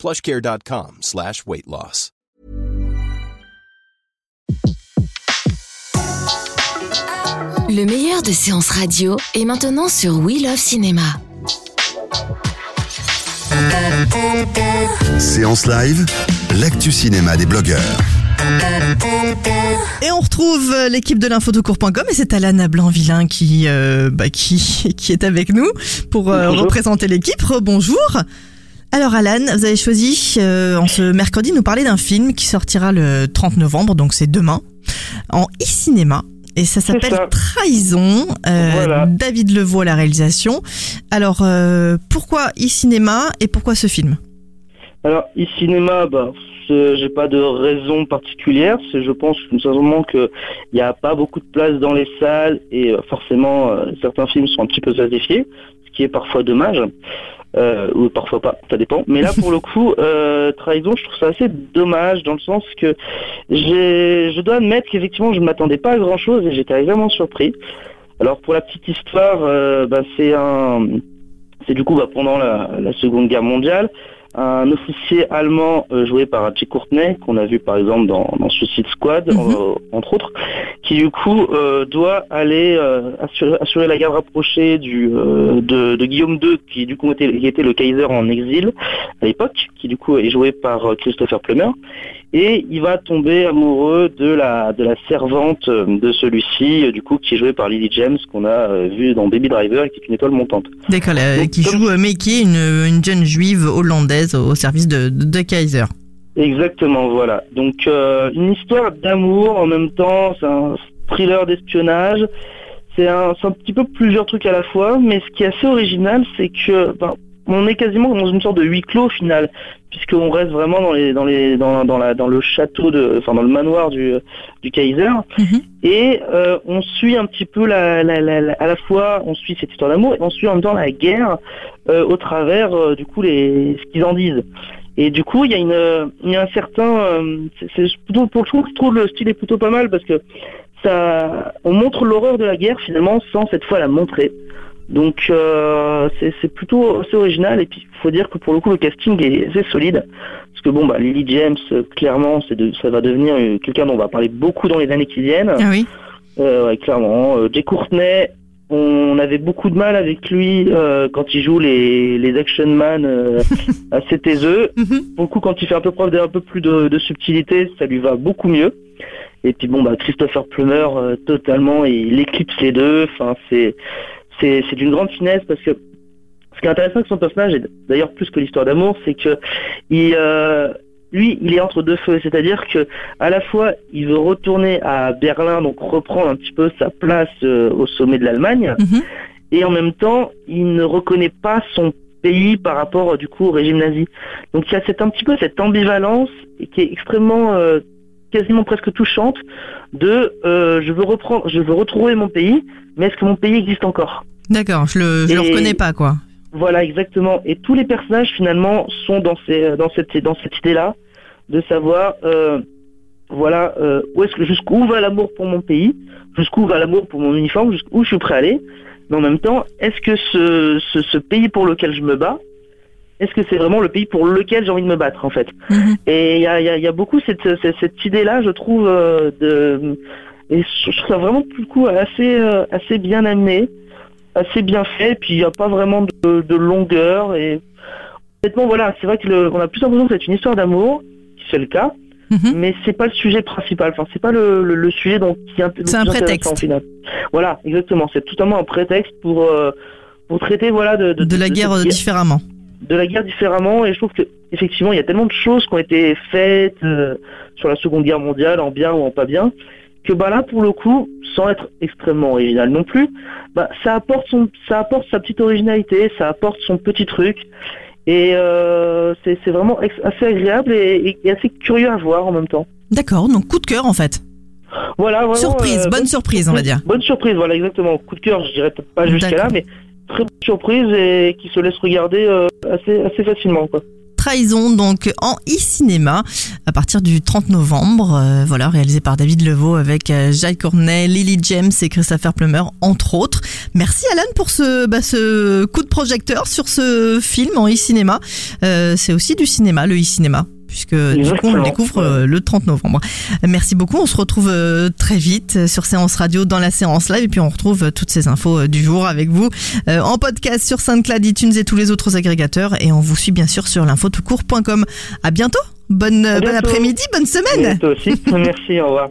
plushcare.com slash weight loss. Le meilleur de séances radio est maintenant sur We Love Cinéma. Séance live, l'actu cinéma des blogueurs. Et on retrouve euh, l'équipe de l'infotocourt.com et c'est Alana Blanc-Villain qui, euh, bah, qui, qui est avec nous pour euh, représenter l'équipe. Bonjour. Alors Alan, vous avez choisi euh, en ce mercredi de nous parler d'un film qui sortira le 30 novembre, donc c'est demain, en e-cinéma. Et ça s'appelle. Trahison. Euh, Voilà. David Levaux à la réalisation. Alors euh, pourquoi e-cinéma et pourquoi ce film? Alors, e-cinéma, bah, j'ai pas de raison particulière. C'est, je pense tout simplement que il n'y a pas beaucoup de place dans les salles et forcément certains films sont un petit peu sacrifiés, ce qui est parfois dommage. Euh, ou parfois pas, ça dépend. Mais là, pour le coup, euh, Trahison, je trouve ça assez dommage dans le sens que je dois admettre qu'effectivement, je ne m'attendais pas à grand chose et j'étais vraiment surpris. Alors, pour la petite histoire, euh, bah, c'est un, c'est du coup bah, pendant la, la Seconde Guerre mondiale, un officier allemand euh, joué par Jay Courtney, qu'on a vu par exemple dans, dans Suicide Squad, Mhm. en- entre autres, qui du coup euh, doit aller euh, assurer, assurer la garde rapprochée du, euh, de, de Guillaume II, qui du coup était, qui était le Kaiser en exil à l'époque, qui du coup est joué par euh, Christopher Plummer, et il va tomber amoureux de la, de la servante euh, de celui-ci, euh, du coup qui est jouée par Lily James, qu'on a euh, vu dans Baby Driver, et qui est une étoile montante. D'accord, qui comme- joue Meiki, une, une jeune juive hollandaise au service de, de, de Kaiser. Exactement, voilà. Donc euh, une histoire d'amour en même temps, c'est un thriller d'espionnage. C'est un, c'est un petit peu plusieurs trucs à la fois, mais ce qui est assez original, c'est que ben, on est quasiment dans une sorte de huis clos au final, puisqu'on reste vraiment dans les dans les dans, dans la dans le château de enfin dans le manoir du du Kaiser Mhm. et euh, on suit un petit peu la, la, la, la- à la fois on suit cette histoire d'amour et on suit en même temps la guerre euh, au travers euh, du coup les ce qu'ils en disent. Et du coup, il y a une, il y a un certain, c'est c'est plutôt pour le coup, je trouve le style est plutôt pas mal parce que ça, on montre l'horreur de la guerre finalement sans cette fois la montrer. Donc euh, c'est plutôt assez original et puis il faut dire que pour le coup le casting est assez solide parce que bon bah Lily James euh, clairement c'est de, ça va devenir quelqu'un dont on va parler beaucoup dans les années qui viennent. Ah oui Euh, ouais, clairement. Jay Courtney, on avait beaucoup de mal avec lui euh, quand il joue les, les action man assez taiseux. Mhm. Pour le coup, quand il fait un peu preuve d'un peu plus de, de subtilité, ça lui va beaucoup mieux. Et puis bon, bah Christopher Plummer, euh, totalement, il éclipse les deux. Enfin, c'est c'est d'une grande finesse parce que ce qui est intéressant avec son personnage, et d'ailleurs plus que l'histoire d'amour, c'est que il euh, lui, il est entre deux feux, c'est-à-dire que à la fois, il veut retourner à Berlin, donc reprendre un petit peu sa place euh, au sommet de l'Allemagne, Mhm. et en même temps, il ne reconnaît pas son pays par rapport du coup au régime nazi. Donc il y a cette, un petit peu cette ambivalence qui est extrêmement, euh, quasiment presque touchante, de euh, je veux reprendre, je veux retrouver mon pays, mais est-ce que mon pays existe encore? D'accord, je le, je le reconnais pas, quoi. voilà, exactement. Et tous les personnages finalement sont dans ces, dans cette, dans cette idée-là, de savoir, euh, voilà, euh, où est-ce que jusqu'où va l'amour pour mon pays, jusqu'où va l'amour pour mon uniforme, jusqu'où je suis prêt à aller. Mais en même temps, est-ce que ce, ce, ce pays pour lequel je me bats, est-ce que c'est vraiment le pays pour lequel j'ai envie de me battre en fait? Mhm. Et il y a, il y, a, il y a beaucoup cette, cette, cette idée-là, je trouve, euh, de, et je trouve ça vraiment pour le coup assez, euh, assez bien amené, assez bien fait. Puis il n'y a pas vraiment de, de longueur et honnêtement voilà, c'est vrai que le, on a plus l'impression que c'est une histoire d'amour, c'est le cas, Mhm. mais c'est pas le sujet principal. Enfin, c'est pas le, le, le sujet dont qui C'est un prétexte. final. Voilà, exactement. C'est totalement un prétexte pour euh, pour traiter voilà de De la guerre différemment. De la guerre différemment et je trouve que effectivement il y a tellement de choses qui ont été faites euh, sur la Seconde Guerre mondiale en bien ou en pas bien que bah là pour le coup sans être extrêmement original non plus bah ça apporte son ça apporte sa petite originalité ça apporte son petit truc Et euh, c'est vraiment assez agréable et, et assez curieux à voir en même temps. D'accord, donc coup de cœur en fait. Voilà, vraiment, surprise, euh, bonne surprise, on va dire. Bonne surprise, voilà, exactement. Coup de cœur, je dirais peut-être pas jusqu'à là, mais très bonne surprise et qui se laisse regarder euh, assez, assez facilement. Trahison donc en e-cinéma à partir du 30 novembre. euh, voilà, réalisé par David Levaux avec euh, Jacques Cornet, Lily James et Christopher Plummer entre autres. Merci Alan pour ce, bah, ce coup de projecteur sur ce film en e-cinéma. Euh, C'est aussi du cinéma, le e-cinéma. Puisque du coup on le découvre euh, le 30 novembre. Merci beaucoup, on se retrouve euh, très vite euh, sur Séance Radio dans la séance live et puis on retrouve toutes ces infos du jour avec vous en podcast sur SoundCloud, iTunes et tous les autres agrégateurs et on vous suit bien sûr sur l'infotoutcourt.com. À bientôt. Bonne, À bon après-midi, bonne semaine. toi aussi. Merci, au revoir.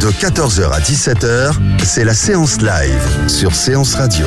De 14h à 17h, c'est la séance live sur Séance Radio.